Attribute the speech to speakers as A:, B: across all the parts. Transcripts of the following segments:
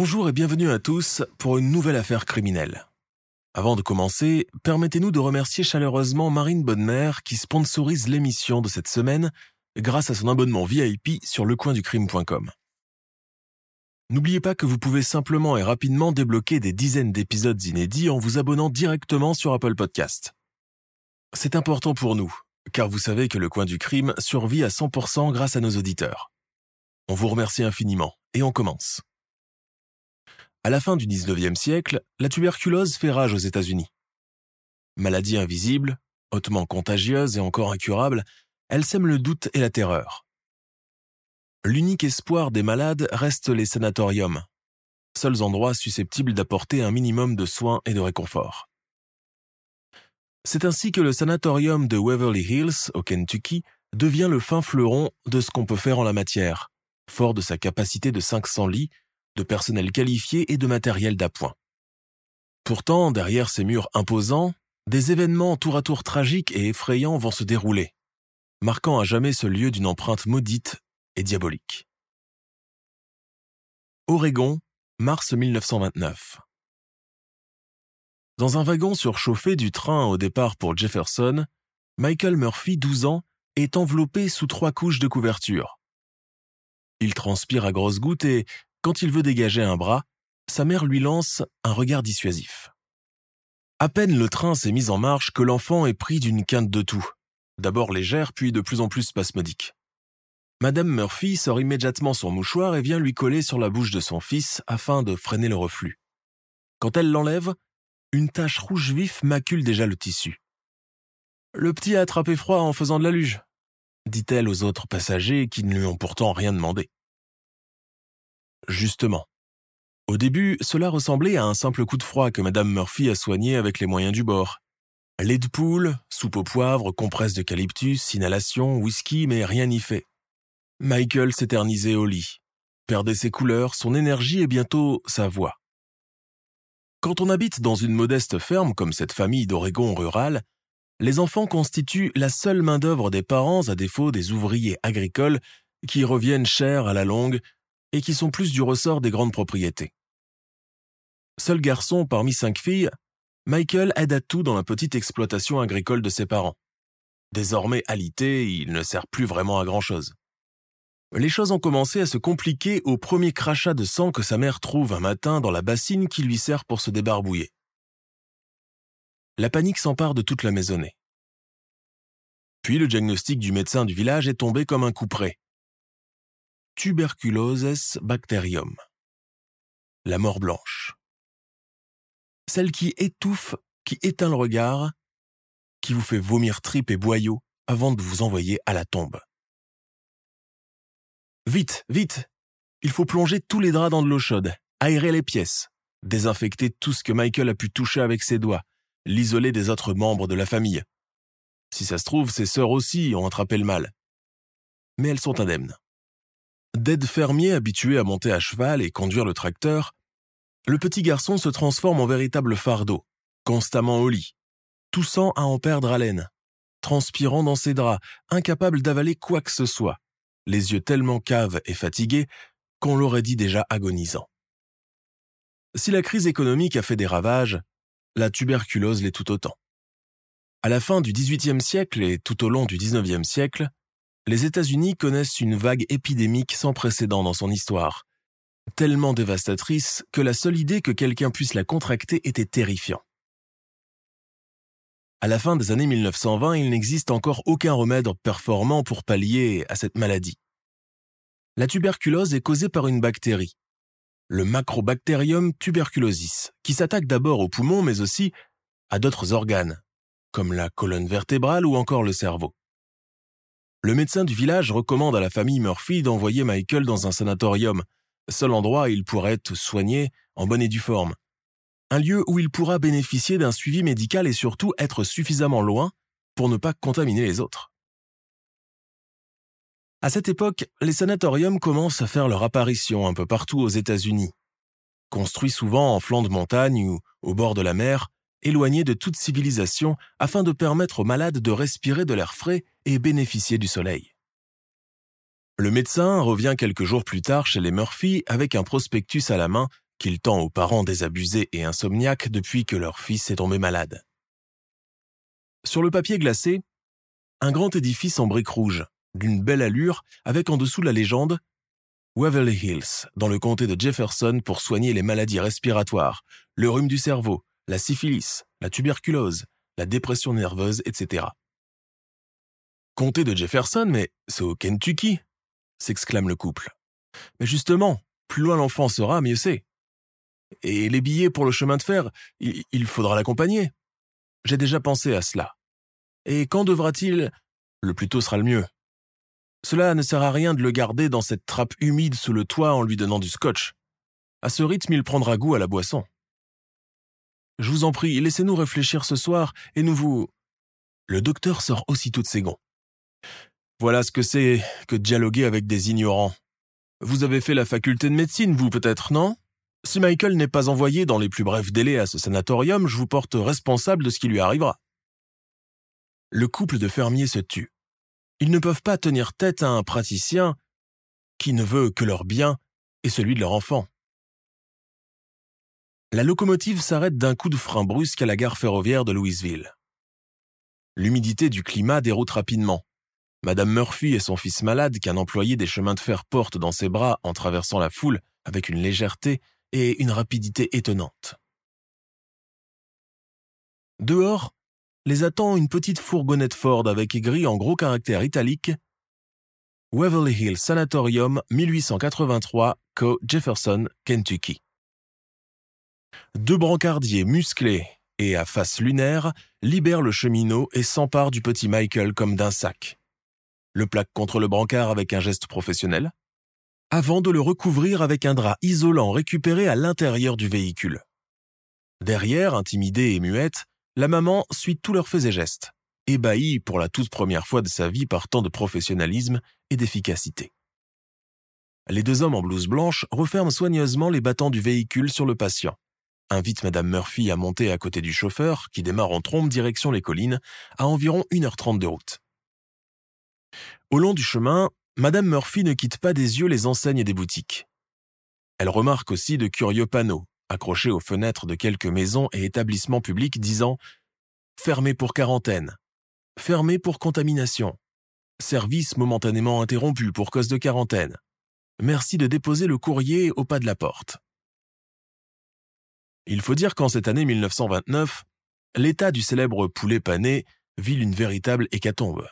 A: Bonjour et bienvenue à tous pour une nouvelle affaire criminelle. Avant de commencer, permettez-nous de remercier chaleureusement Marine Bonnemère qui sponsorise l'émission de cette semaine grâce à son abonnement VIP sur lecoinducrime.com. N'oubliez pas que vous pouvez simplement et rapidement débloquer des dizaines d'épisodes inédits en vous abonnant directement sur Apple Podcast. C'est important pour nous, car vous savez que le coin du crime survit à 100% grâce à nos auditeurs. On vous remercie infiniment et on commence. À la fin du 19e siècle, la tuberculose fait rage aux États-Unis. Maladie invisible, hautement contagieuse et encore incurable, elle sème le doute et la terreur. L'unique espoir des malades reste les sanatoriums, seuls endroits susceptibles d'apporter un minimum de soins et de réconfort. C'est ainsi que le sanatorium de Waverly Hills, au Kentucky, devient le fin fleuron de ce qu'on peut faire en la matière, fort de sa capacité de 500 lits de personnel qualifié et de matériel d'appoint. Pourtant, derrière ces murs imposants, des événements tour à tour tragiques et effrayants vont se dérouler, marquant à jamais ce lieu d'une empreinte maudite et diabolique. Oregon, mars 1929. Dans un wagon surchauffé du train au départ pour Jefferson, Michael Murphy, 12 ans, est enveloppé sous trois couches de couverture. Il transpire à grosses gouttes et, quand il veut dégager un bras, sa mère lui lance un regard dissuasif. À peine le train s'est mis en marche que l'enfant est pris d'une quinte de tout, d'abord légère puis de plus en plus spasmodique. Madame Murphy sort immédiatement son mouchoir et vient lui coller sur la bouche de son fils afin de freiner le reflux. Quand elle l'enlève, une tache rouge vif macule déjà le tissu. Le petit a attrapé froid en faisant de la luge, dit-elle aux autres passagers qui ne lui ont pourtant rien demandé. Justement. Au début, cela ressemblait à un simple coup de froid que Madame Murphy a soigné avec les moyens du bord. Lait de poule, soupe au poivre, compresse d'eucalyptus, inhalation, whisky, mais rien n'y fait. Michael s'éternisait au lit, perdait ses couleurs, son énergie et bientôt sa voix. Quand on habite dans une modeste ferme comme cette famille d'Oregon rurale, les enfants constituent la seule main-d'œuvre des parents à défaut des ouvriers agricoles qui reviennent cher à la longue et qui sont plus du ressort des grandes propriétés. Seul garçon parmi cinq filles, Michael aide à tout dans la petite exploitation agricole de ses parents. Désormais alité, il ne sert plus vraiment à grand-chose. Les choses ont commencé à se compliquer au premier crachat de sang que sa mère trouve un matin dans la bassine qui lui sert pour se débarbouiller. La panique s'empare de toute la maisonnée. Puis le diagnostic du médecin du village est tombé comme un coup près. Tuberculosis bacterium. La mort blanche. Celle qui étouffe, qui éteint le regard, qui vous fait vomir tripes et boyaux avant de vous envoyer à la tombe. Vite, vite Il faut plonger tous les draps dans de l'eau chaude, aérer les pièces, désinfecter tout ce que Michael a pu toucher avec ses doigts, l'isoler des autres membres de la famille. Si ça se trouve, ses sœurs aussi ont attrapé le mal. Mais elles sont indemnes. D'aide fermier habitué à monter à cheval et conduire le tracteur, le petit garçon se transforme en véritable fardeau, constamment au lit, toussant à en perdre haleine, transpirant dans ses draps, incapable d'avaler quoi que ce soit, les yeux tellement caves et fatigués qu'on l'aurait dit déjà agonisant. Si la crise économique a fait des ravages, la tuberculose l'est tout autant. À la fin du XVIIIe siècle et tout au long du XIXe siècle, les États-Unis connaissent une vague épidémique sans précédent dans son histoire, tellement dévastatrice que la seule idée que quelqu'un puisse la contracter était terrifiant. À la fin des années 1920, il n'existe encore aucun remède performant pour pallier à cette maladie. La tuberculose est causée par une bactérie, le Macrobacterium tuberculosis, qui s'attaque d'abord aux poumons mais aussi à d'autres organes, comme la colonne vertébrale ou encore le cerveau. Le médecin du village recommande à la famille Murphy d'envoyer Michael dans un sanatorium, seul endroit où il pourrait être soigné en bonne et due forme. Un lieu où il pourra bénéficier d'un suivi médical et surtout être suffisamment loin pour ne pas contaminer les autres. À cette époque, les sanatoriums commencent à faire leur apparition un peu partout aux États-Unis. Construits souvent en flanc de montagne ou au bord de la mer, éloignés de toute civilisation afin de permettre aux malades de respirer de l'air frais et bénéficier du soleil. Le médecin revient quelques jours plus tard chez les Murphy avec un prospectus à la main qu'il tend aux parents désabusés et insomniaques depuis que leur fils est tombé malade. Sur le papier glacé, un grand édifice en briques rouges, d'une belle allure, avec en dessous la légende Waverly Hills, dans le comté de Jefferson pour soigner les maladies respiratoires, le rhume du cerveau, la syphilis, la tuberculose, la dépression nerveuse, etc. Comté de Jefferson, mais c'est au Kentucky s'exclame le couple. Mais justement, plus loin l'enfant sera, mieux c'est. Et les billets pour le chemin de fer, il faudra l'accompagner. J'ai déjà pensé à cela. Et quand devra-t-il? Le plus tôt sera le mieux. Cela ne sert à rien de le garder dans cette trappe humide sous le toit en lui donnant du scotch. À ce rythme, il prendra goût à la boisson. Je vous en prie, laissez-nous réfléchir ce soir et nous vous... Le docteur sort aussitôt de ses gonds. Voilà ce que c'est que dialoguer avec des ignorants. Vous avez fait la faculté de médecine, vous peut-être, non? Si Michael n'est pas envoyé dans les plus brefs délais à ce sanatorium, je vous porte responsable de ce qui lui arrivera. Le couple de fermiers se tue. Ils ne peuvent pas tenir tête à un praticien qui ne veut que leur bien et celui de leur enfant. La locomotive s'arrête d'un coup de frein brusque à la gare ferroviaire de Louisville. L'humidité du climat déroute rapidement. Madame Murphy et son fils malade qu'un employé des chemins de fer porte dans ses bras en traversant la foule avec une légèreté et une rapidité étonnantes. Dehors, les attend une petite fourgonnette Ford avec écrit en gros caractères italiques Waverly Hills Sanatorium 1883, Co. Jefferson, Kentucky. Deux brancardiers musclés et à face lunaire libèrent le cheminot et s'emparent du petit Michael comme d'un sac. Le plaque contre le brancard avec un geste professionnel, avant de le recouvrir avec un drap isolant récupéré à l'intérieur du véhicule. Derrière, intimidée et muette, la maman suit tous leurs faits et gestes, ébahie pour la toute première fois de sa vie par tant de professionnalisme et d'efficacité. Les deux hommes en blouse blanche referment soigneusement les battants du véhicule sur le patient, invitent Madame Murphy à monter à côté du chauffeur, qui démarre en trombe direction les collines, à environ 1h30 de route. Au long du chemin, Madame Murphy ne quitte pas des yeux les enseignes des boutiques. Elle remarque aussi de curieux panneaux, accroché aux fenêtres de quelques maisons et établissements publics disant Fermé pour quarantaine, fermé pour contamination, service momentanément interrompu pour cause de quarantaine. Merci de déposer le courrier au pas de la porte. Il faut dire qu'en cette année 1929, l'état du célèbre poulet pané vit une véritable hécatombe.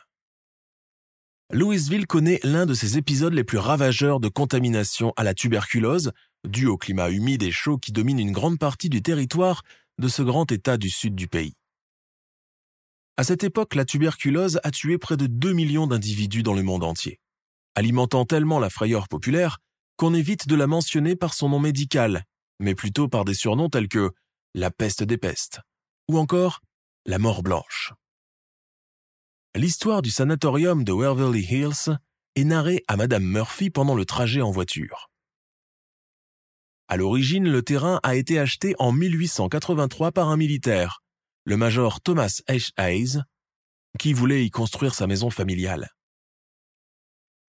A: Louisville connaît l'un de ses épisodes les plus ravageurs de contamination à la tuberculose, dû au climat humide et chaud qui domine une grande partie du territoire de ce grand État du sud du pays. À cette époque, la tuberculose a tué près de 2 millions d'individus dans le monde entier, alimentant tellement la frayeur populaire qu'on évite de la mentionner par son nom médical, mais plutôt par des surnoms tels que la peste des pestes ou encore la mort blanche. L'histoire du sanatorium de Waverly Hills est narrée à Madame Murphy pendant le trajet en voiture. À l'origine, le terrain a été acheté en 1883 par un militaire, le major Thomas H. Hayes, qui voulait y construire sa maison familiale.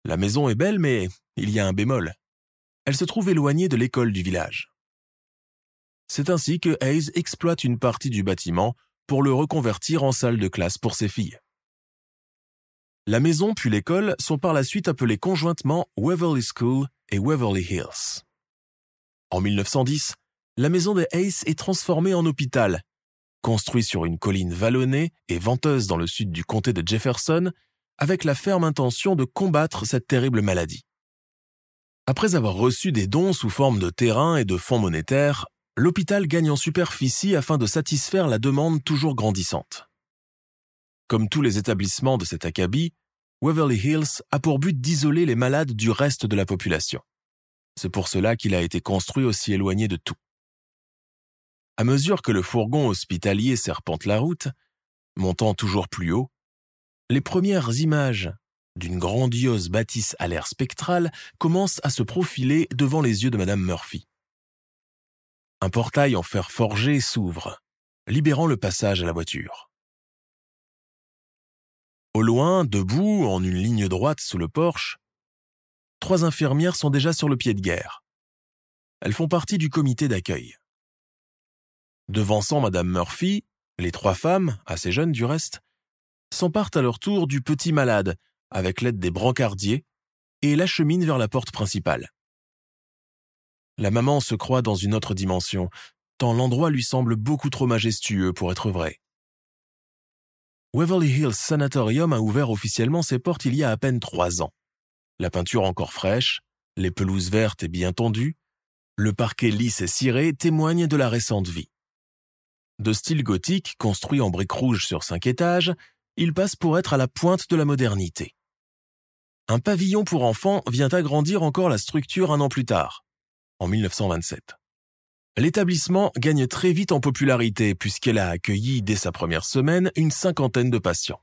A: La maison est belle, mais il y a un bémol. Elle se trouve éloignée de l'école du village. C'est ainsi que Hayes exploite une partie du bâtiment pour le reconvertir en salle de classe pour ses filles. La maison puis l'école sont par la suite appelées conjointement Waverly School et Waverly Hills. En 1910, la maison des Hayes est transformée en hôpital. Construit sur une colline vallonnée et venteuse dans le sud du comté de Jefferson, avec la ferme intention de combattre cette terrible maladie. Après avoir reçu des dons sous forme de terrain et de fonds monétaires, l'hôpital gagne en superficie afin de satisfaire la demande toujours grandissante. Comme tous les établissements de cet acabit, Waverly Hills a pour but d'isoler les malades du reste de la population. C'est pour cela qu'il a été construit aussi éloigné de tout. À mesure que le fourgon hospitalier serpente la route, montant toujours plus haut, les premières images d'une grandiose bâtisse à l'air spectral commencent à se profiler devant les yeux de Madame Murphy. Un portail en fer forgé s'ouvre, libérant le passage à la voiture. Au loin, debout, en une ligne droite sous le porche, trois infirmières sont déjà sur le pied de guerre. Elles font partie du comité d'accueil. Devançant Madame Murphy, les trois femmes, assez jeunes du reste, s'emparent à leur tour du petit malade, avec l'aide des brancardiers, et l'acheminent vers la porte principale. La maman se croit dans une autre dimension, tant l'endroit lui semble beaucoup trop majestueux pour être vrai. Waverly Hills Sanatorium a ouvert officiellement ses portes il y a à peine trois ans. La peinture encore fraîche, les pelouses vertes et bien tendues, le parquet lisse et ciré témoignent de la récente vie. De style gothique, construit en briques rouges sur cinq étages, il passe pour être à la pointe de la modernité. Un pavillon pour enfants vient agrandir encore la structure un an plus tard, en 1927. L'établissement gagne très vite en popularité puisqu'elle a accueilli dès sa première semaine une cinquantaine de patients.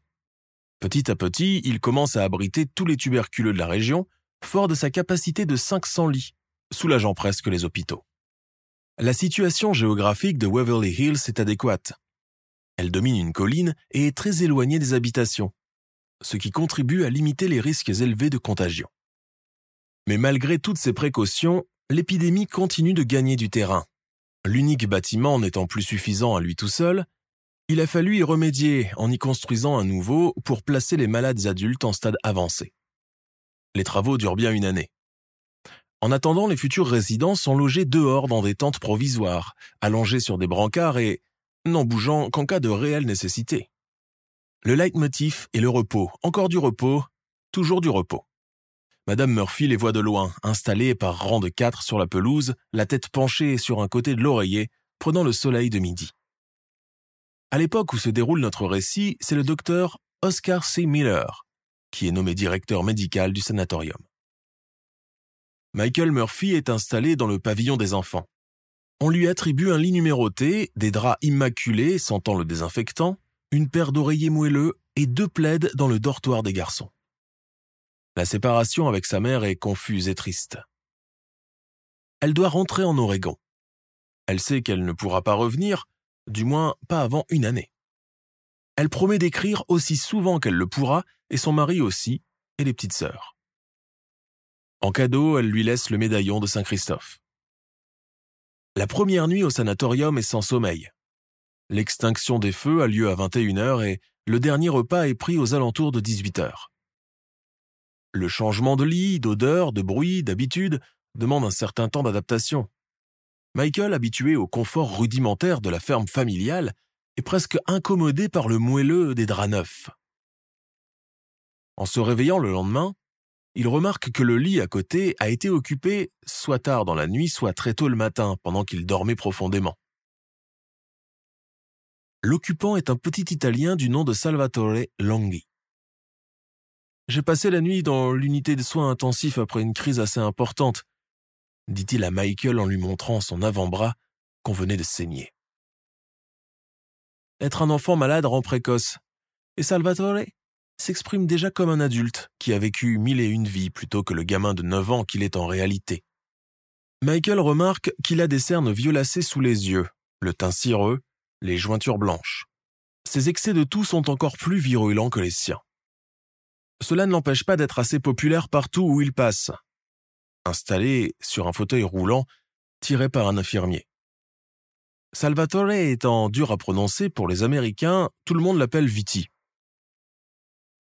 A: Petit à petit, il commence à abriter tous les tuberculeux de la région, fort de sa capacité de 500 lits, soulageant presque les hôpitaux. La situation géographique de Waverly Hills est adéquate. Elle domine une colline et est très éloignée des habitations, ce qui contribue à limiter les risques élevés de contagion. Mais malgré toutes ces précautions, l'épidémie continue de gagner du terrain. L'unique bâtiment n'étant plus suffisant à lui tout seul, il a fallu y remédier en y construisant un nouveau pour placer les malades adultes en stade avancé. Les travaux durent bien une année. En attendant, les futurs résidents sont logés dehors dans des tentes provisoires, allongés sur des brancards et n'en bougeant qu'en cas de réelle nécessité. Le leitmotiv est le repos, encore du repos, toujours du repos. Madame Murphy les voit de loin, installées par rang de quatre sur la pelouse, la tête penchée sur un côté de l'oreiller, prenant le soleil de midi. À l'époque où se déroule notre récit, c'est le docteur Oscar C. Miller, qui est nommé directeur médical du sanatorium. Michael Murphy est installé dans le pavillon des enfants. On lui attribue un lit numéroté, des draps immaculés sentant le désinfectant, une paire d'oreillers moelleux et deux plaides dans le dortoir des garçons. La séparation avec sa mère est confuse et triste. Elle doit rentrer en Oregon. Elle sait qu'elle ne pourra pas revenir, du moins pas avant une année. Elle promet d'écrire aussi souvent qu'elle le pourra, et son mari aussi, et les petites sœurs. En cadeau, elle lui laisse le médaillon de Saint-Christophe. La première nuit au sanatorium est sans sommeil. L'extinction des feux a lieu à 21h et le dernier repas est pris aux alentours de 18h. Le changement de lit, d'odeur, de bruit, d'habitude demande un certain temps d'adaptation. Michael, habitué au confort rudimentaire de la ferme familiale, est presque incommodé par le moelleux des draps neufs. En se réveillant le lendemain, il remarque que le lit à côté a été occupé soit tard dans la nuit, soit très tôt le matin, pendant qu'il dormait profondément. L'occupant est un petit Italien du nom de Salvatore Longhi. J'ai passé la nuit dans l'unité de soins intensifs après une crise assez importante, dit-il à Michael en lui montrant son avant-bras qu'on venait de saigner. Être un enfant malade rend précoce, et Salvatore s'exprime déjà comme un adulte qui a vécu mille et une vies plutôt que le gamin de neuf ans qu'il est en réalité. Michael remarque qu'il a des cernes violacées sous les yeux, le teint cireux les jointures blanches. Ses excès de toux sont encore plus virulents que les siens. Cela ne l'empêche pas d'être assez populaire partout où il passe. Installé sur un fauteuil roulant, tiré par un infirmier. Salvatore étant dur à prononcer pour les Américains, tout le monde l'appelle Viti.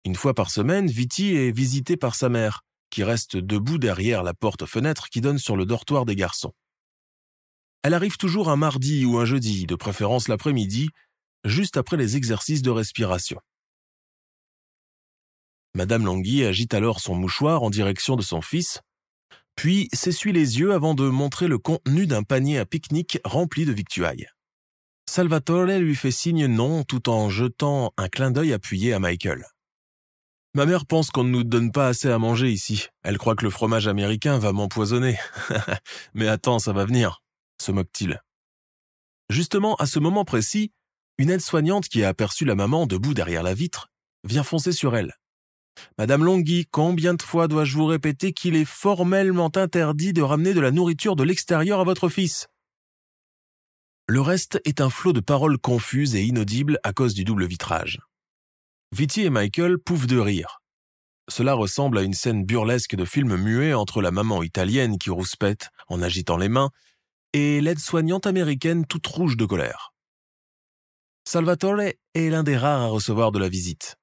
A: Une fois par semaine, Viti est visité par sa mère, qui reste debout derrière la porte-fenêtre qui donne sur le dortoir des garçons. Elle arrive toujours un mardi ou un jeudi, de préférence l'après-midi, juste après les exercices de respiration. Madame Langui agite alors son mouchoir en direction de son fils, puis s'essuie les yeux avant de montrer le contenu d'un panier à pique-nique rempli de victuailles. Salvatore lui fait signe non tout en jetant un clin d'œil appuyé à Michael. Ma mère pense qu'on ne nous donne pas assez à manger ici. Elle croit que le fromage américain va m'empoisonner. Mais attends, ça va venir, se moque-t-il. Justement, à ce moment précis, une aide-soignante qui a aperçu la maman debout derrière la vitre vient foncer sur elle. Madame Longhi, combien de fois dois-je vous répéter qu'il est formellement interdit de ramener de la nourriture de l'extérieur à votre fils? Le reste est un flot de paroles confuses et inaudibles à cause du double vitrage. Viti et Michael pouffent de rire. Cela ressemble à une scène burlesque de film muet entre la maman italienne qui rouspète en agitant les mains et l'aide-soignante américaine toute rouge de colère. Salvatore est l'un des rares à recevoir de la visite.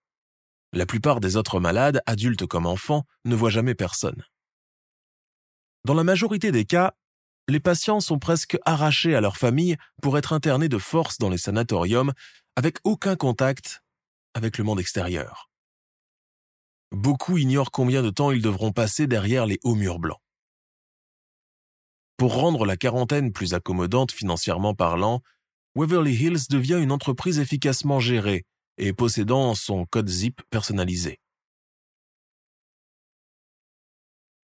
A: La plupart des autres malades, adultes comme enfants, ne voient jamais personne. Dans la majorité des cas, les patients sont presque arrachés à leur famille pour être internés de force dans les sanatoriums avec aucun contact avec le monde extérieur. Beaucoup ignorent combien de temps ils devront passer derrière les hauts murs blancs. Pour rendre la quarantaine plus accommodante financièrement parlant, Waverly Hills devient une entreprise efficacement gérée et possédant son code zip personnalisé.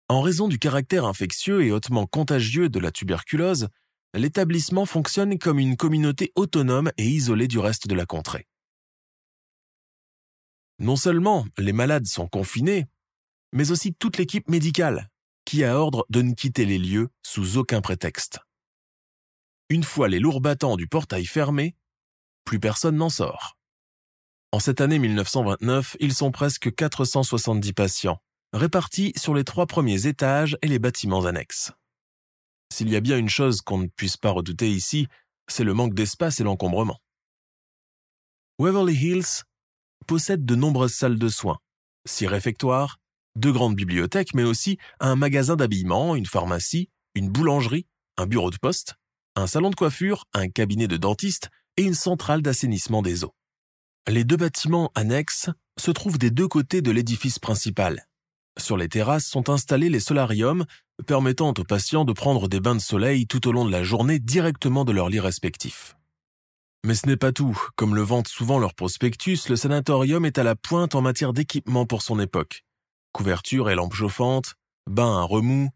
A: En raison du caractère infectieux et hautement contagieux de la tuberculose, l'établissement fonctionne comme une communauté autonome et isolée du reste de la contrée. Non seulement les malades sont confinés, mais aussi toute l'équipe médicale, qui a ordre de ne quitter les lieux sous aucun prétexte. Une fois les lourds battants du portail fermés, plus personne n'en sort. En cette année 1929, ils sont presque 470 patients, répartis sur les trois premiers étages et les bâtiments annexes. S'il y a bien une chose qu'on ne puisse pas redouter ici, c'est le manque d'espace et l'encombrement. Waverly Hills possède de nombreuses salles de soins, six réfectoires, deux grandes bibliothèques, mais aussi un magasin d'habillement, une pharmacie, une boulangerie, un bureau de poste, un salon de coiffure, un cabinet de dentiste et une centrale d'assainissement des eaux. Les deux bâtiments annexes se trouvent des deux côtés de l'édifice principal. Sur les terrasses sont installés les solariums, permettant aux patients de prendre des bains de soleil tout au long de la journée directement de leur lit respectif. Mais ce n'est pas tout. Comme le vantent souvent leurs prospectus, le sanatorium est à la pointe en matière d'équipement pour son époque. Couverture et lampes chauffantes, bains à remous,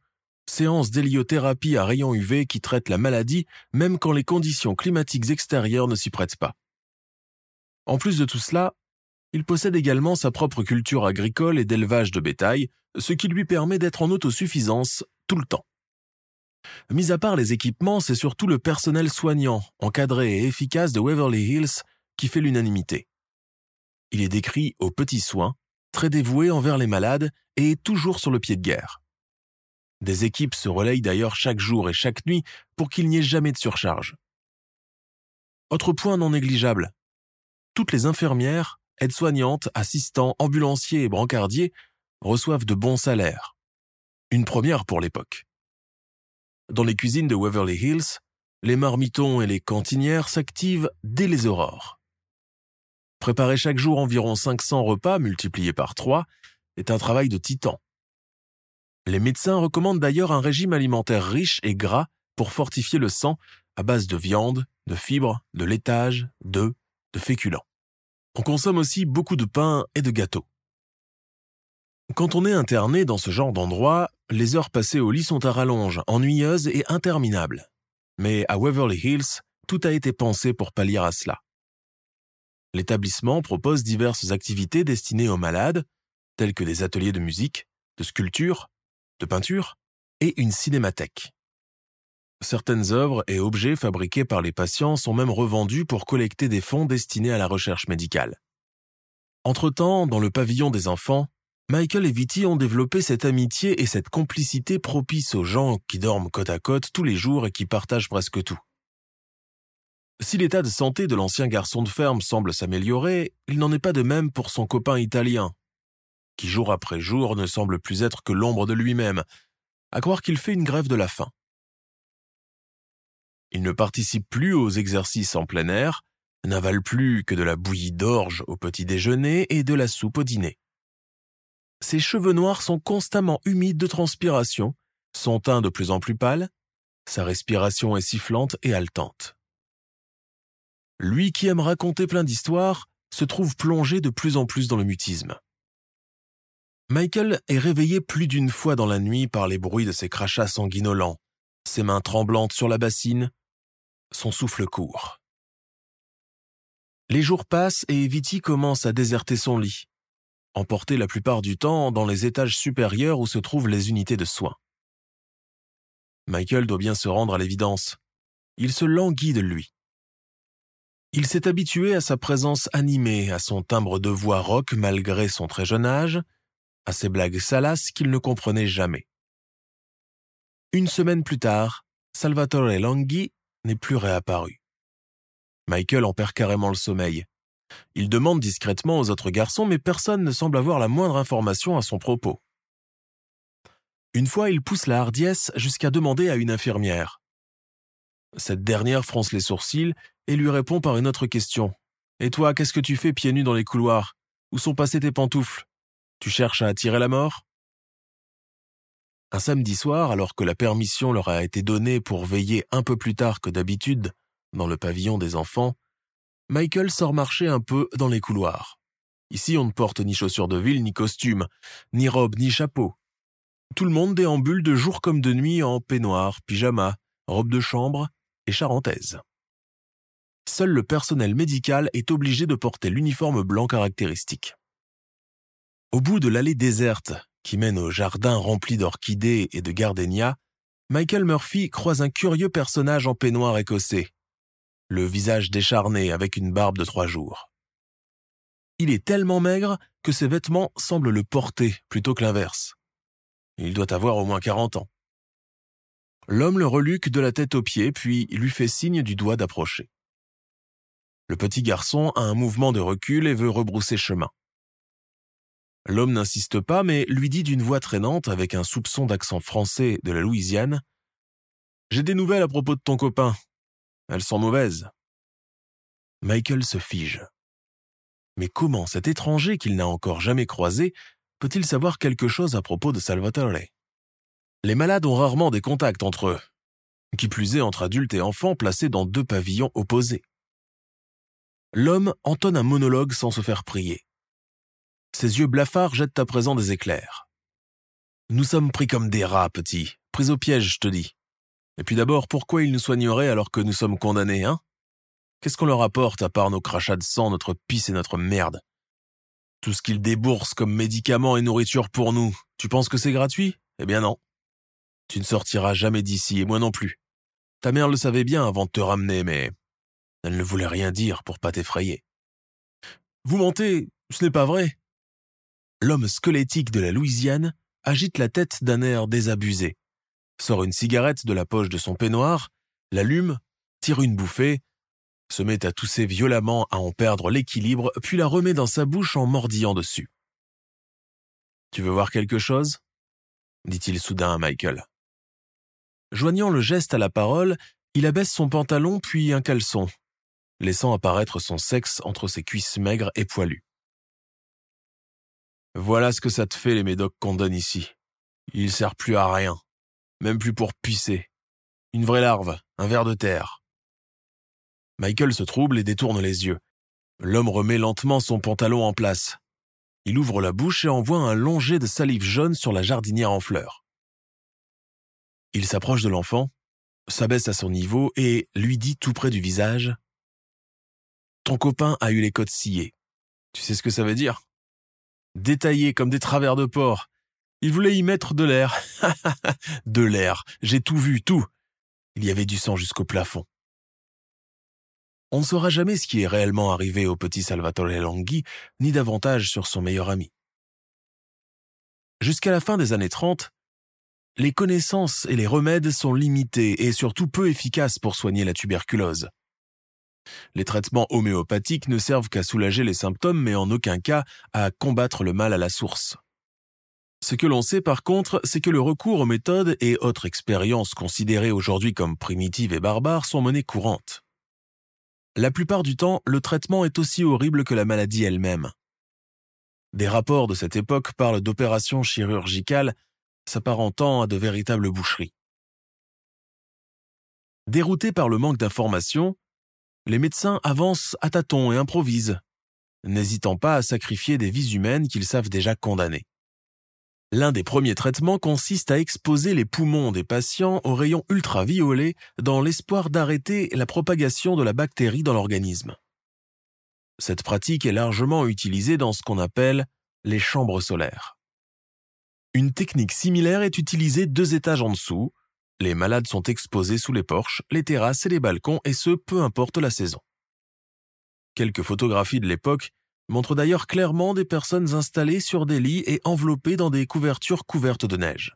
A: séances d'héliothérapie à rayons UV qui traitent la maladie même quand les conditions climatiques extérieures ne s'y prêtent pas. En plus de tout cela, il possède également sa propre culture agricole et d'élevage de bétail, ce qui lui permet d'être en autosuffisance tout le temps. Mis à part les équipements, c'est surtout le personnel soignant, encadré et efficace de Waverly Hills qui fait l'unanimité. Il est décrit aux petits soins, très dévoué envers les malades et toujours sur le pied de guerre. Des équipes se relayent d'ailleurs chaque jour et chaque nuit pour qu'il n'y ait jamais de surcharge. Autre point non négligeable, toutes les infirmières, aides-soignantes, assistants, ambulanciers et brancardiers reçoivent de bons salaires. Une première pour l'époque. Dans les cuisines de Waverly Hills, les marmitons et les cantinières s'activent dès les aurores. Préparer chaque jour environ 500 repas multipliés par 3 est un travail de titan. Les médecins recommandent d'ailleurs un régime alimentaire riche et gras pour fortifier le sang à base de viande, de fibres, de laitage, d'œufs de féculents. On consomme aussi beaucoup de pain et de gâteaux. Quand on est interné dans ce genre d'endroit, les heures passées au lit sont à rallonge, ennuyeuses et interminables. Mais à Waverly Hills, tout a été pensé pour pallier à cela. L'établissement propose diverses activités destinées aux malades, telles que des ateliers de musique, de sculpture, de peinture et une cinémathèque. Certaines œuvres et objets fabriqués par les patients sont même revendus pour collecter des fonds destinés à la recherche médicale. Entre-temps, dans le pavillon des enfants, Michael et Viti ont développé cette amitié et cette complicité propice aux gens qui dorment côte à côte tous les jours et qui partagent presque tout. Si l'état de santé de l'ancien garçon de ferme semble s'améliorer, il n'en est pas de même pour son copain italien, qui jour après jour ne semble plus être que l'ombre de lui-même, à croire qu'il fait une grève de la faim. Il ne participe plus aux exercices en plein air, n'avale plus que de la bouillie d'orge au petit déjeuner et de la soupe au dîner. Ses cheveux noirs sont constamment humides de transpiration son teint de plus en plus pâle, sa respiration est sifflante et haletante. Lui qui aime raconter plein d'histoires se trouve plongé de plus en plus dans le mutisme. Michael est réveillé plus d'une fois dans la nuit par les bruits de ses crachats sanguinolents, ses mains tremblantes sur la bassine, son souffle court. Les jours passent et Viti commence à déserter son lit, emporté la plupart du temps dans les étages supérieurs où se trouvent les unités de soins. Michael doit bien se rendre à l'évidence. Il se languit de lui. Il s'est habitué à sa présence animée, à son timbre de voix rock malgré son très jeune âge, à ses blagues salaces qu'il ne comprenait jamais. Une semaine plus tard, Salvatore Langhi n'est plus réapparu. Michael en perd carrément le sommeil. Il demande discrètement aux autres garçons, mais personne ne semble avoir la moindre information à son propos. Une fois, il pousse la hardiesse jusqu'à demander à une infirmière. Cette dernière fronce les sourcils et lui répond par une autre question. Et toi, qu'est-ce que tu fais pieds nus dans les couloirs? Où sont passées tes pantoufles? Tu cherches à attirer la mort? Un samedi soir, alors que la permission leur a été donnée pour veiller un peu plus tard que d'habitude dans le pavillon des enfants, Michael sort marcher un peu dans les couloirs. Ici, on ne porte ni chaussures de ville, ni costume, ni robe, ni chapeau. Tout le monde déambule de jour comme de nuit en peignoir, pyjama, robe de chambre et charentaise. Seul le personnel médical est obligé de porter l'uniforme blanc caractéristique. Au bout de l'allée déserte qui mène au jardin rempli d'orchidées et de gardénias, Michael Murphy croise un curieux personnage en peignoir écossais, le visage décharné avec une barbe de trois jours. Il est tellement maigre que ses vêtements semblent le porter plutôt que l'inverse. Il doit avoir au moins 40 ans. L'homme le reluque de la tête aux pieds, puis lui fait signe du doigt d'approcher. Le petit garçon a un mouvement de recul et veut rebrousser chemin. L'homme n'insiste pas, mais lui dit d'une voix traînante, avec un soupçon d'accent français de la Louisiane, J'ai des nouvelles à propos de ton copain. Elles sont mauvaises. Michael se fige. Mais comment cet étranger qu'il n'a encore jamais croisé peut-il savoir quelque chose à propos de Salvatore? Les malades ont rarement des contacts entre eux, qui plus est entre adultes et enfants placés dans deux pavillons opposés. L'homme entonne un monologue sans se faire prier. Ses yeux blafards jettent à présent des éclairs. Nous sommes pris comme des rats, petit, pris au piège, je te dis. Et puis d'abord, pourquoi ils nous soigneraient alors que nous sommes condamnés, hein? Qu'est-ce qu'on leur apporte à part nos crachats de sang, notre pisse et notre merde? Tout ce qu'ils déboursent comme médicaments et nourriture pour nous, tu penses que c'est gratuit? Eh bien non. Tu ne sortiras jamais d'ici, et moi non plus. Ta mère le savait bien avant de te ramener, mais elle ne voulait rien dire pour pas t'effrayer. Vous mentez, ce n'est pas vrai. L'homme squelettique de la Louisiane agite la tête d'un air désabusé, sort une cigarette de la poche de son peignoir, l'allume, tire une bouffée se met à tousser violemment à en perdre l'équilibre, puis la remet dans sa bouche en mordillant dessus. Tu veux voir quelque chose? dit-il soudain à Michael. Joignant le geste à la parole, il abaisse son pantalon puis un caleçon, laissant apparaître son sexe entre ses cuisses maigres et poilues. Voilà ce que ça te fait les médocs qu'on donne ici. Il sert plus à rien, même plus pour pisser. Une vraie larve, un ver de terre. Michael se trouble et détourne les yeux. L'homme remet lentement son pantalon en place. Il ouvre la bouche et envoie un long jet de salive jaune sur la jardinière en fleurs. Il s'approche de l'enfant, s'abaisse à son niveau et lui dit tout près du visage Ton copain a eu les côtes sciées. Tu sais ce que ça veut dire? Détaillé comme des travers de porc. Il voulait y mettre de l'air. de l'air. J'ai tout vu, tout. Il y avait du sang jusqu'au plafond. On ne saura jamais ce qui est réellement arrivé au petit Salvatore Langhi, ni davantage sur son meilleur ami. Jusqu'à la fin des années 30, les connaissances et les remèdes sont limités et surtout peu efficaces pour soigner la tuberculose. Les traitements homéopathiques ne servent qu'à soulager les symptômes mais en aucun cas à combattre le mal à la source. Ce que l'on sait par contre, c'est que le recours aux méthodes et autres expériences considérées aujourd'hui comme primitives et barbares sont menées courantes. La plupart du temps, le traitement est aussi horrible que la maladie elle-même. Des rapports de cette époque parlent d'opérations chirurgicales s'apparentant à de véritables boucheries. Déroutés par le manque d'informations, les médecins avancent à tâtons et improvisent, n'hésitant pas à sacrifier des vies humaines qu'ils savent déjà condamnées. L'un des premiers traitements consiste à exposer les poumons des patients aux rayons ultraviolets dans l'espoir d'arrêter la propagation de la bactérie dans l'organisme. Cette pratique est largement utilisée dans ce qu'on appelle les chambres solaires. Une technique similaire est utilisée deux étages en dessous. Les malades sont exposés sous les porches, les terrasses et les balcons, et ce, peu importe la saison. Quelques photographies de l'époque montrent d'ailleurs clairement des personnes installées sur des lits et enveloppées dans des couvertures couvertes de neige.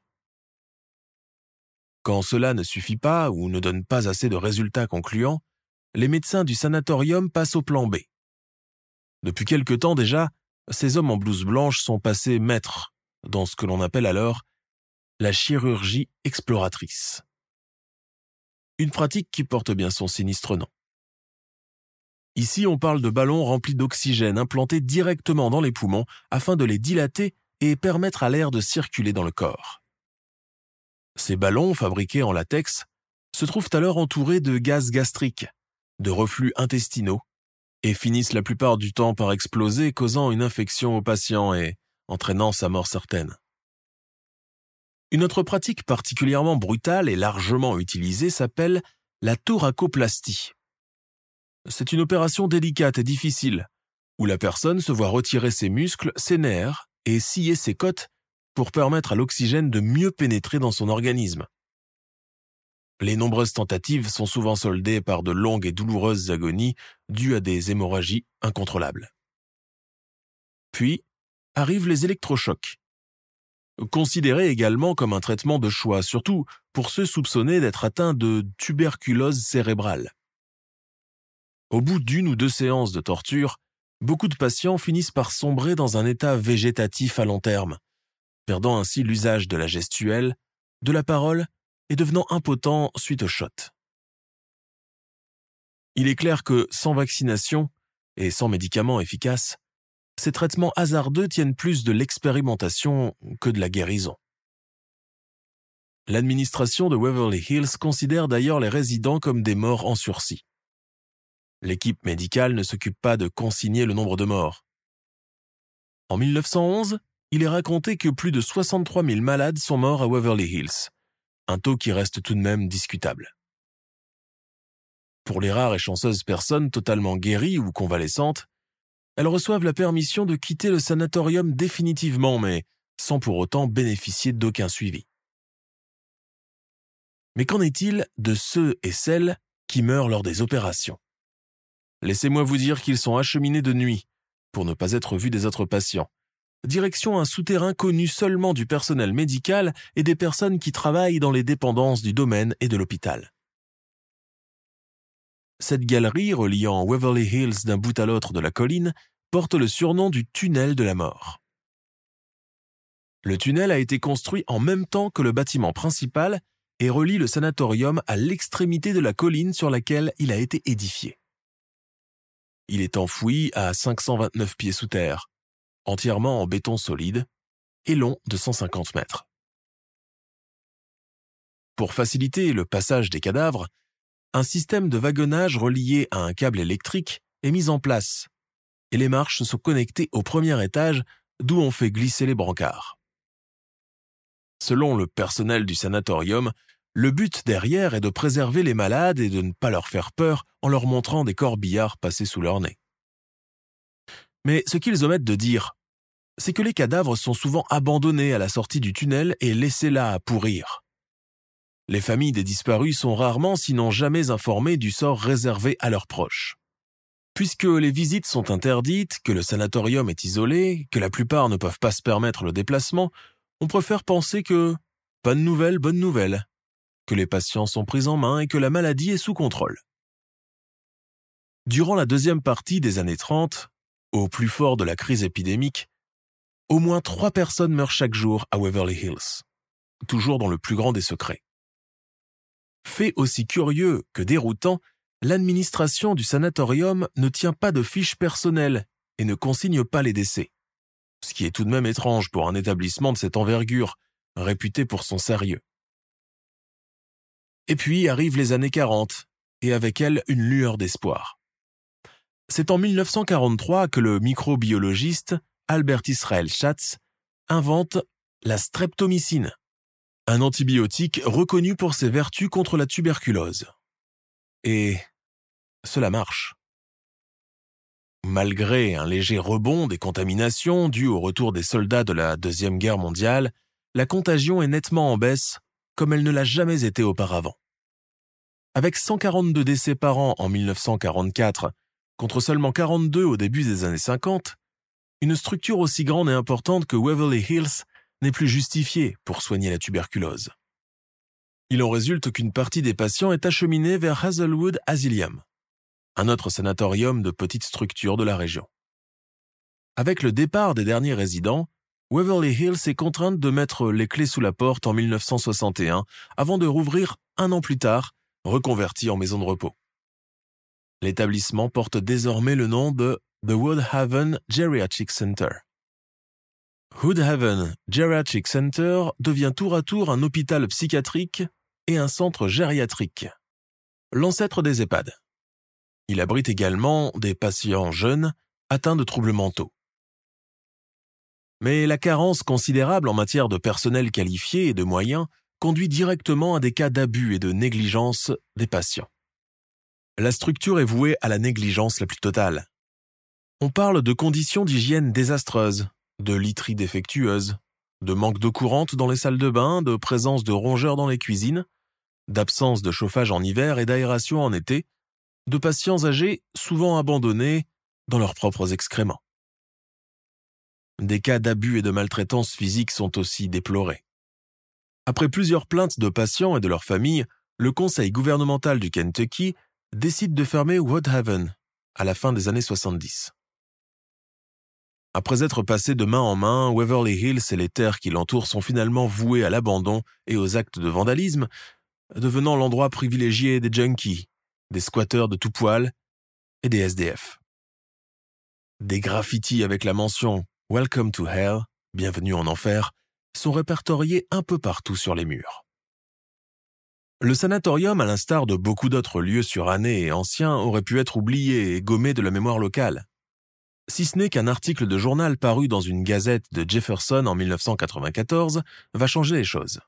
A: Quand cela ne suffit pas ou ne donne pas assez de résultats concluants, les médecins du sanatorium passent au plan B. Depuis quelque temps déjà, ces hommes en blouse blanche sont passés maîtres dans ce que l'on appelle alors la chirurgie exploratrice. Une pratique qui porte bien son sinistre nom. Ici, on parle de ballons remplis d'oxygène implantés directement dans les poumons afin de les dilater et permettre à l'air de circuler dans le corps. Ces ballons, fabriqués en latex, se trouvent alors entourés de gaz gastriques, de reflux intestinaux, et finissent la plupart du temps par exploser, causant une infection au patient et entraînant sa mort certaine. Une autre pratique particulièrement brutale et largement utilisée s'appelle la thoracoplastie. C'est une opération délicate et difficile, où la personne se voit retirer ses muscles, ses nerfs et scier ses côtes pour permettre à l'oxygène de mieux pénétrer dans son organisme. Les nombreuses tentatives sont souvent soldées par de longues et douloureuses agonies dues à des hémorragies incontrôlables. Puis, arrivent les électrochocs. Considérés également comme un traitement de choix, surtout pour ceux soupçonnés d'être atteints de tuberculose cérébrale. Au bout d'une ou deux séances de torture, beaucoup de patients finissent par sombrer dans un état végétatif à long terme, perdant ainsi l'usage de la gestuelle, de la parole et devenant impotents suite au shot. Il est clair que sans vaccination et sans médicaments efficaces, ces traitements hasardeux tiennent plus de l'expérimentation que de la guérison. L'administration de Waverly Hills considère d'ailleurs les résidents comme des morts en sursis. L'équipe médicale ne s'occupe pas de consigner le nombre de morts. En 1911, il est raconté que plus de 63 000 malades sont morts à Waverly Hills, un taux qui reste tout de même discutable. Pour les rares et chanceuses personnes totalement guéries ou convalescentes, elles reçoivent la permission de quitter le sanatorium définitivement, mais sans pour autant bénéficier d'aucun suivi. Mais qu'en est-il de ceux et celles qui meurent lors des opérations? Laissez-moi vous dire qu'ils sont acheminés de nuit, pour ne pas être vus des autres patients. Direction un souterrain connu seulement du personnel médical et des personnes qui travaillent dans les dépendances du domaine et de l'hôpital. Cette galerie reliant Waverly Hills d'un bout à l'autre de la colline porte le surnom du tunnel de la mort. Le tunnel a été construit en même temps que le bâtiment principal et relie le sanatorium à l'extrémité de la colline sur laquelle il a été édifié. Il est enfoui à 529 pieds sous terre, entièrement en béton solide et long de 150 mètres. Pour faciliter le passage des cadavres, un système de wagonnage relié à un câble électrique est mis en place et les marches sont connectées au premier étage d'où on fait glisser les brancards. Selon le personnel du sanatorium, le but derrière est de préserver les malades et de ne pas leur faire peur en leur montrant des corbillards passés sous leur nez. Mais ce qu'ils omettent de dire, c'est que les cadavres sont souvent abandonnés à la sortie du tunnel et laissés là à pourrir. Les familles des disparus sont rarement, sinon jamais informées du sort réservé à leurs proches. Puisque les visites sont interdites, que le sanatorium est isolé, que la plupart ne peuvent pas se permettre le déplacement, on préfère penser que bonne nouvelle, bonne nouvelle, que les patients sont pris en main et que la maladie est sous contrôle. Durant la deuxième partie des années 30, au plus fort de la crise épidémique, au moins trois personnes meurent chaque jour à Waverly Hills, toujours dans le plus grand des secrets. Fait aussi curieux que déroutant, l'administration du sanatorium ne tient pas de fiches personnelles et ne consigne pas les décès. Ce qui est tout de même étrange pour un établissement de cette envergure, réputé pour son sérieux. Et puis arrivent les années 40, et avec elles une lueur d'espoir. C'est en 1943 que le microbiologiste Albert Israel Schatz invente la streptomycine, un antibiotique reconnu pour ses vertus contre la tuberculose. Et cela marche. Malgré un léger rebond des contaminations dû au retour des soldats de la Deuxième Guerre mondiale, la contagion est nettement en baisse comme elle ne l'a jamais été auparavant. Avec 142 décès par an en 1944 contre seulement 42 au début des années 50, une structure aussi grande et importante que Waverly Hills n'est plus justifiée pour soigner la tuberculose. Il en résulte qu'une partie des patients est acheminée vers Hazelwood Asylum, un autre sanatorium de petite structure de la région. Avec le départ des derniers résidents, Waverly Hills est contrainte de mettre les clés sous la porte en 1961 avant de rouvrir un an plus tard, reconverti en maison de repos. L'établissement porte désormais le nom de The Woodhaven Geriatric Center. Woodhaven Geriatric Center devient tour à tour un hôpital psychiatrique et un centre gériatrique, l'ancêtre des EHPAD. Il abrite également des patients jeunes atteints de troubles mentaux. Mais la carence considérable en matière de personnel qualifié et de moyens conduit directement à des cas d'abus et de négligence des patients. La structure est vouée à la négligence la plus totale. On parle de conditions d'hygiène désastreuses, de literie défectueuse, de manque d'eau courante dans les salles de bain, de présence de rongeurs dans les cuisines, d'absence de chauffage en hiver et d'aération en été, de patients âgés souvent abandonnés dans leurs propres excréments. Des cas d'abus et de maltraitance physique sont aussi déplorés. Après plusieurs plaintes de patients et de leurs familles, le conseil gouvernemental du Kentucky décide de fermer Woodhaven à la fin des années 70. Après être passés de main en main, Waverly Hills et les terres qui l'entourent sont finalement voués à l'abandon et aux actes de vandalisme, devenant l'endroit privilégié des junkies, des squatteurs de tout poil et des SDF. Des graffitis avec la mention Welcome to Hell, bienvenue en enfer, sont répertoriés un peu partout sur les murs. Le sanatorium, à l'instar de beaucoup d'autres lieux surannés et anciens, aurait pu être oublié et gommé de la mémoire locale si ce n'est qu'un article de journal paru dans une gazette de Jefferson en 1994 va changer les choses.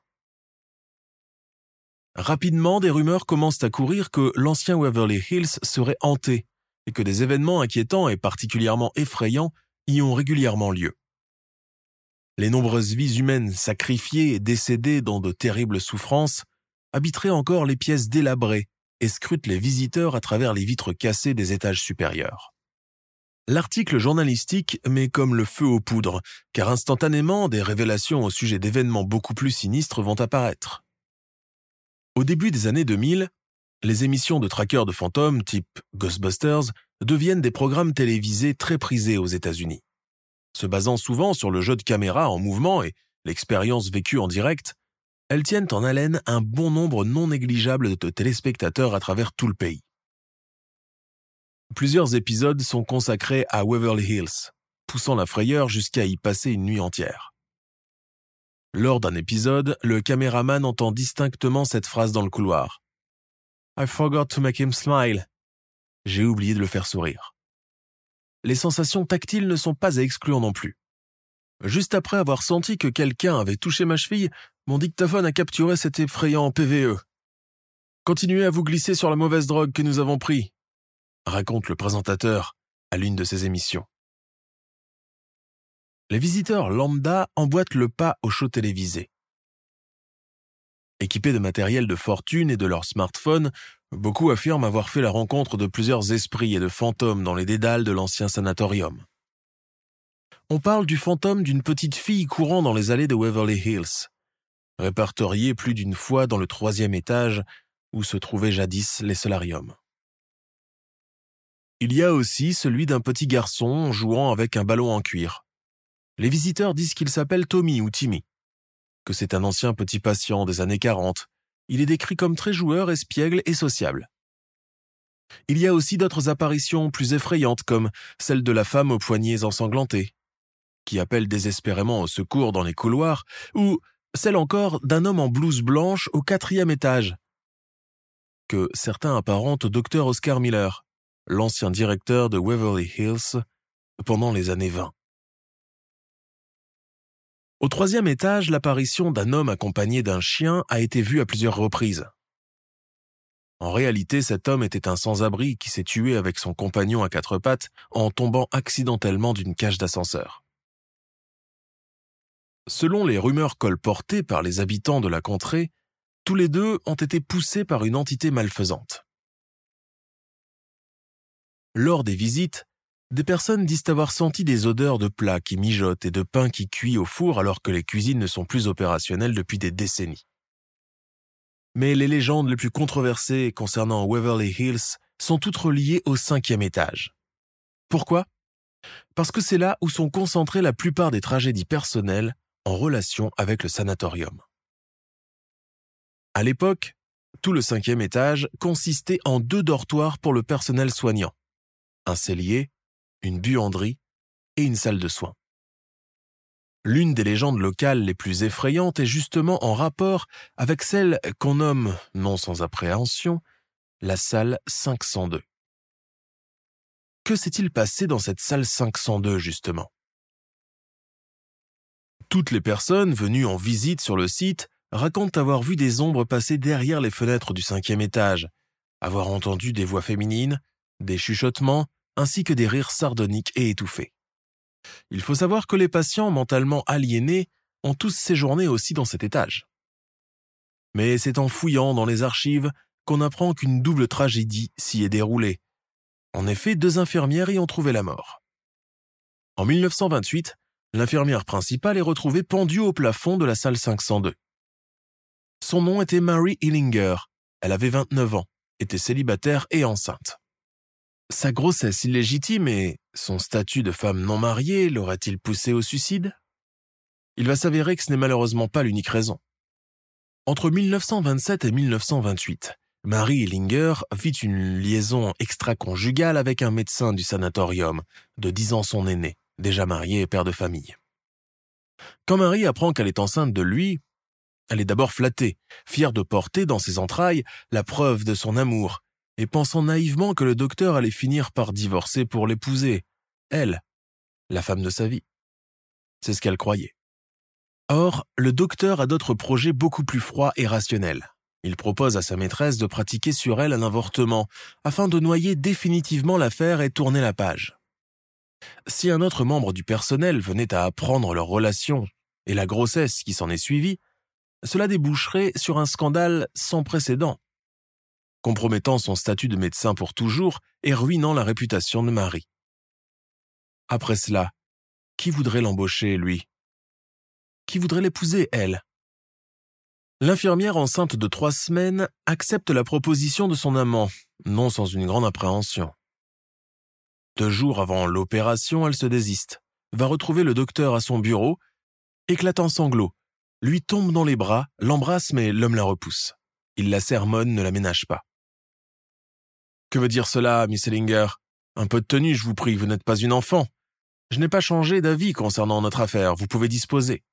A: Rapidement, des rumeurs commencent à courir que l'ancien Waverly Hills serait hanté et que des événements inquiétants et particulièrement effrayants y ont régulièrement lieu. Les nombreuses vies humaines sacrifiées et décédées dans de terribles souffrances habiteraient encore les pièces délabrées et scrutent les visiteurs à travers les vitres cassées des étages supérieurs. L'article journalistique met comme le feu aux poudres, car instantanément des révélations au sujet d'événements beaucoup plus sinistres vont apparaître. Au début des années 2000, les émissions de trackers de fantômes type Ghostbusters deviennent des programmes télévisés très prisés aux États-Unis. Se basant souvent sur le jeu de caméra en mouvement et l'expérience vécue en direct, elles tiennent en haleine un bon nombre non négligeable de téléspectateurs à travers tout le pays. Plusieurs épisodes sont consacrés à Waverly Hills, poussant la frayeur jusqu'à y passer une nuit entière. Lors d'un épisode, le caméraman entend distinctement cette phrase dans le couloir. I forgot to make him smile. J'ai oublié de le faire sourire. Les sensations tactiles ne sont pas à exclure non plus. Juste après avoir senti que quelqu'un avait touché ma cheville, mon dictaphone a capturé cet effrayant PVE. Continuez à vous glisser sur la mauvaise drogue que nous avons pris, raconte le présentateur à l'une de ses émissions. Les visiteurs lambda emboîtent le pas au show télévisé. Équipés de matériel de fortune et de leur smartphone, beaucoup affirment avoir fait la rencontre de plusieurs esprits et de fantômes dans les dédales de l'ancien sanatorium. On parle du fantôme d'une petite fille courant dans les allées de Waverly Hills, répertoriée plus d'une fois dans le troisième étage où se trouvaient jadis les solariums. Il y a aussi celui d'un petit garçon jouant avec un ballon en cuir. Les visiteurs disent qu'il s'appelle Tommy ou Timmy, que c'est un ancien petit patient des années 40. Il est décrit comme très joueur, espiègle et sociable. Il y a aussi d'autres apparitions plus effrayantes comme celle de la femme aux poignets ensanglantés, qui appelle désespérément au secours dans les couloirs, ou celle encore d'un homme en blouse blanche au quatrième étage, que certains apparentent au docteur Oscar Miller, l'ancien directeur de Waverly Hills pendant les années 20. Au troisième étage, l'apparition d'un homme accompagné d'un chien a été vue à plusieurs reprises. En réalité, cet homme était un sans-abri qui s'est tué avec son compagnon à quatre pattes en tombant accidentellement d'une cage d'ascenseur. Selon les rumeurs colportées par les habitants de la contrée, tous les deux ont été poussés par une entité malfaisante. Lors des visites, des personnes disent avoir senti des odeurs de plats qui mijotent et de pain qui cuit au four alors que les cuisines ne sont plus opérationnelles depuis des décennies. Mais les légendes les plus controversées concernant Waverly Hills sont toutes reliées au cinquième étage. Pourquoi? Parce que c'est là où sont concentrées la plupart des tragédies personnelles en relation avec le sanatorium. À l'époque, tout le cinquième étage consistait en deux dortoirs pour le personnel soignant, un cellier, une buanderie et une salle de soins. L'une des légendes locales les plus effrayantes est justement en rapport avec celle qu'on nomme, non sans appréhension, la salle 502. Que s'est-il passé dans cette salle 502 justement? Toutes les personnes venues en visite sur le site racontent avoir vu des ombres passer derrière les fenêtres du cinquième étage, avoir entendu des voix féminines, des chuchotements, ainsi que des rires sardoniques et étouffés. Il faut savoir que les patients mentalement aliénés ont tous séjourné aussi dans cet étage. Mais c'est en fouillant dans les archives qu'on apprend qu'une double tragédie s'y est déroulée. En effet, deux infirmières y ont trouvé la mort. En 1928, l'infirmière principale est retrouvée pendue au plafond de la salle 502. Son nom était Mary Illinger. Elle avait 29 ans, était célibataire et enceinte. Sa grossesse illégitime et son statut de femme non mariée l'aurait-il poussé au suicide? Il va s'avérer que ce n'est malheureusement pas l'unique raison. Entre 1927 et 1928, Marie Ellinger vit une liaison extra-conjugale avec un médecin du sanatorium, de 10 ans son aîné, déjà marié et père de famille. Quand Marie apprend qu'elle est enceinte de lui, elle est d'abord flattée, fière de porter dans ses entrailles la preuve de son amour, et pensant naïvement que le docteur allait finir par divorcer pour l'épouser, elle, la femme de sa vie. C'est ce qu'elle croyait. Or, le docteur a d'autres projets beaucoup plus froids et rationnels. Il propose à sa maîtresse de pratiquer sur elle un avortement, afin de noyer définitivement l'affaire et tourner la page. Si un autre membre du personnel venait à apprendre leur relation et la grossesse qui s'en est suivie, cela déboucherait sur un scandale sans précédent compromettant son statut de médecin pour toujours et ruinant la réputation de Marie. Après cela, qui voudrait l'embaucher, lui? Qui voudrait l'épouser, elle? L'infirmière enceinte de trois semaines accepte la proposition de son amant, non sans une grande appréhension. Deux jours avant l'opération, elle se désiste, va retrouver le docteur à son bureau, éclate en sanglots, lui tombe dans les bras, l'embrasse mais l'homme la repousse. Il la sermonne, ne la ménage pas. Que veut dire cela, Miss Ellinger? Un peu de tenue, je vous prie, vous n'êtes pas une enfant. Je n'ai pas changé d'avis concernant notre affaire, vous pouvez disposer.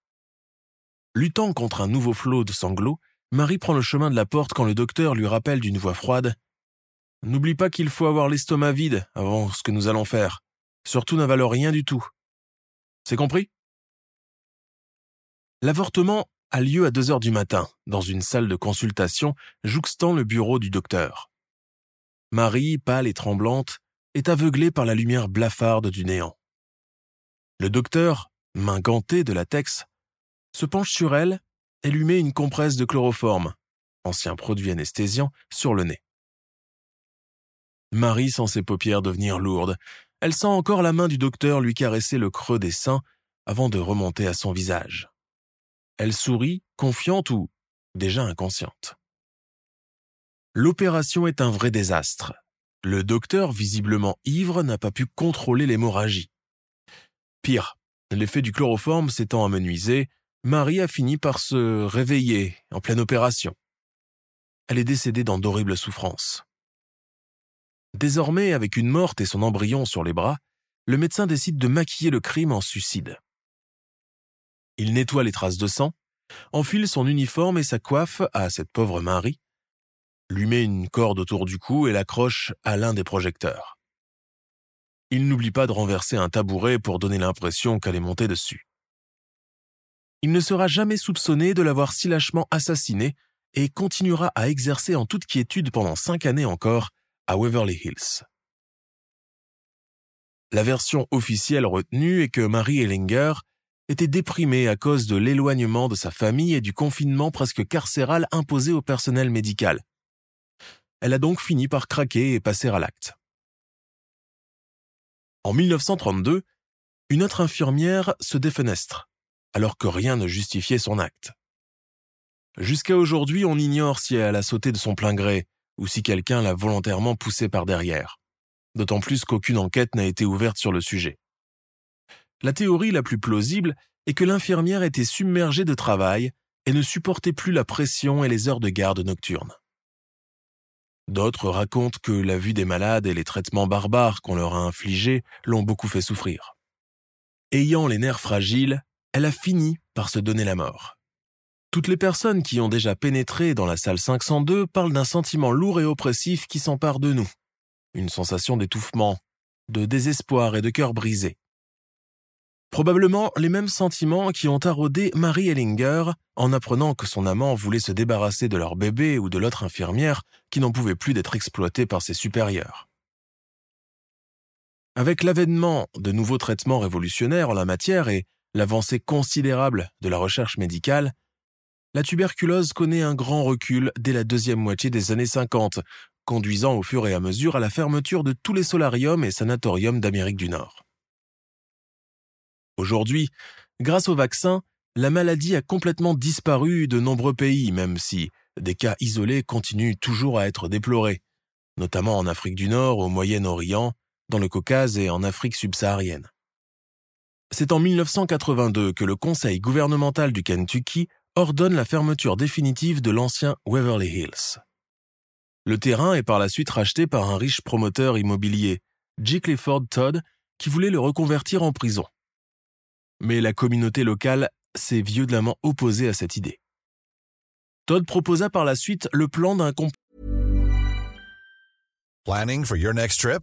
A: Luttant contre un nouveau flot de sanglots, Marie prend le chemin de la porte quand le docteur lui rappelle d'une voix froide N'oublie pas qu'il faut avoir l'estomac vide avant ce que nous allons faire. Surtout n'avale rien du tout. C'est compris? L'avortement a lieu à deux heures du matin, dans une salle de consultation jouxtant le bureau du docteur. Marie, pâle et tremblante, est aveuglée par la lumière blafarde du néant. Le docteur, main gantée de latex, se penche sur elle et lui met une compresse de chloroforme, ancien produit anesthésiant, sur le nez. Marie sent ses paupières devenir lourdes. Elle sent encore la main du docteur lui caresser le creux des seins avant de remonter à son visage. Elle sourit, confiante ou déjà inconsciente. L'opération est un vrai désastre. Le docteur, visiblement ivre, n'a pas pu contrôler l'hémorragie. Pire, l'effet du chloroforme s'étant amenuisé, Marie a fini par se réveiller en pleine opération. Elle est décédée dans d'horribles souffrances. Désormais, avec une morte et son embryon sur les bras, le médecin décide de maquiller le crime en suicide. Il nettoie les traces de sang, enfile son uniforme et sa coiffe à cette pauvre Marie, lui met une corde autour du cou et l'accroche à l'un des projecteurs. Il n'oublie pas de renverser un tabouret pour donner l'impression qu'elle est montée dessus. Il ne sera jamais soupçonné de l'avoir si lâchement assassiné et continuera à exercer en toute quiétude pendant cinq années encore à Waverly Hills. La version officielle retenue est que Marie Ellinger était déprimée à cause de l'éloignement de sa famille et du confinement presque carcéral imposé au personnel médical. Elle a donc fini par craquer et passer à l'acte. En 1932, une autre infirmière se défenestre, alors que rien ne justifiait son acte. Jusqu'à aujourd'hui, on ignore si elle a sauté de son plein gré ou si quelqu'un l'a volontairement poussée par derrière, d'autant plus qu'aucune enquête n'a été ouverte sur le sujet. La théorie la plus plausible est que l'infirmière était submergée de travail et ne supportait plus la pression et les heures de garde nocturne. D'autres racontent que la vue des malades et les traitements barbares qu'on leur a infligés l'ont beaucoup fait souffrir. Ayant les nerfs fragiles, elle a fini par se donner la mort. Toutes les personnes qui ont déjà pénétré dans la salle 502 parlent d'un sentiment lourd et oppressif qui s'empare de nous. Une sensation d'étouffement, de désespoir et de cœur brisé. Probablement les mêmes sentiments qui ont taraudé Marie Ellinger en apprenant que son amant voulait se débarrasser de leur bébé ou de l'autre infirmière qui n'en pouvait plus d'être exploitée par ses supérieurs. Avec l'avènement de nouveaux traitements révolutionnaires en la matière et l'avancée considérable de la recherche médicale, la tuberculose connaît un grand recul dès la deuxième moitié des années 50, conduisant au fur et à mesure à la fermeture de tous les solariums et sanatoriums d'Amérique du Nord. Aujourd'hui, grâce au vaccin, la maladie a complètement disparu de nombreux pays, même si des cas isolés continuent toujours à être déplorés, notamment en Afrique du Nord, au Moyen-Orient, dans le Caucase et en Afrique subsaharienne. C'est en 1982 que le Conseil gouvernemental du Kentucky ordonne la fermeture définitive de l'ancien Waverly Hills. Le terrain est par la suite racheté par un riche promoteur immobilier, J. Clifford Todd, qui voulait le reconvertir en prison mais la communauté locale s'est violemment opposée à cette idée. Todd proposa par la suite le plan d'un
B: Planning for your next trip?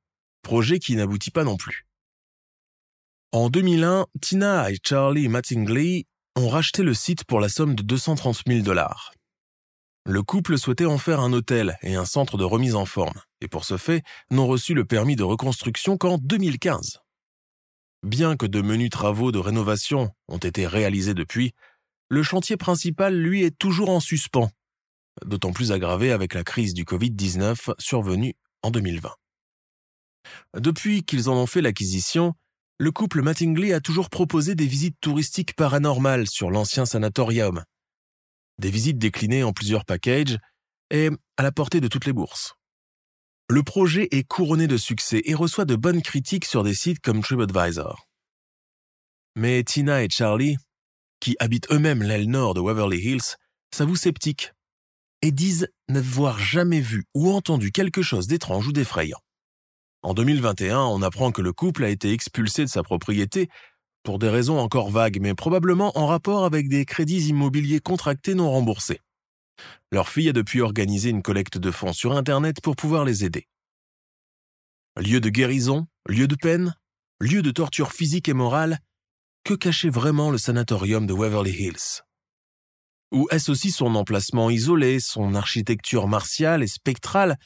A: Projet qui n'aboutit pas non plus. En 2001, Tina et Charlie Mattingly ont racheté le site pour la somme de 230 000 dollars. Le couple souhaitait en faire un hôtel et un centre de remise en forme, et pour ce fait, n'ont reçu le permis de reconstruction qu'en 2015. Bien que de menus travaux de rénovation ont été réalisés depuis, le chantier principal, lui, est toujours en suspens, d'autant plus aggravé avec la crise du Covid-19 survenue en 2020. Depuis qu'ils en ont fait l'acquisition, le couple Mattingly a toujours proposé des visites touristiques paranormales sur l'ancien sanatorium, des visites déclinées en plusieurs packages et à la portée de toutes les bourses. Le projet est couronné de succès et reçoit de bonnes critiques sur des sites comme TripAdvisor. Mais Tina et Charlie, qui habitent eux-mêmes l'aile nord de Waverly Hills, s'avouent sceptiques et disent n'avoir jamais vu ou entendu quelque chose d'étrange ou d'effrayant. En 2021, on apprend que le couple a été expulsé de sa propriété pour des raisons encore vagues, mais probablement en rapport avec des crédits immobiliers contractés non remboursés. Leur fille a depuis organisé une collecte de fonds sur Internet pour pouvoir les aider. Lieu de guérison, lieu de peine, lieu de torture physique et morale, que cachait vraiment le sanatorium de Waverly Hills? Ou est-ce aussi son emplacement isolé, son architecture martiale et spectrale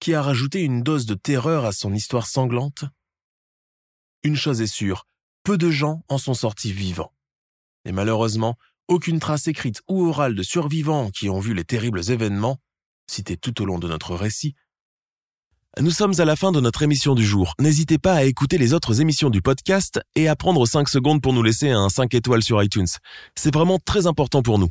A: qui a rajouté une dose de terreur à son histoire sanglante Une chose est sûre, peu de gens en sont sortis vivants. Et malheureusement, aucune trace écrite ou orale de survivants qui ont vu les terribles événements, cités tout au long de notre récit. Nous sommes à la fin de notre émission du jour. N'hésitez pas à écouter les autres émissions du podcast et à prendre 5 secondes pour nous laisser un 5 étoiles sur iTunes. C'est vraiment très important pour nous.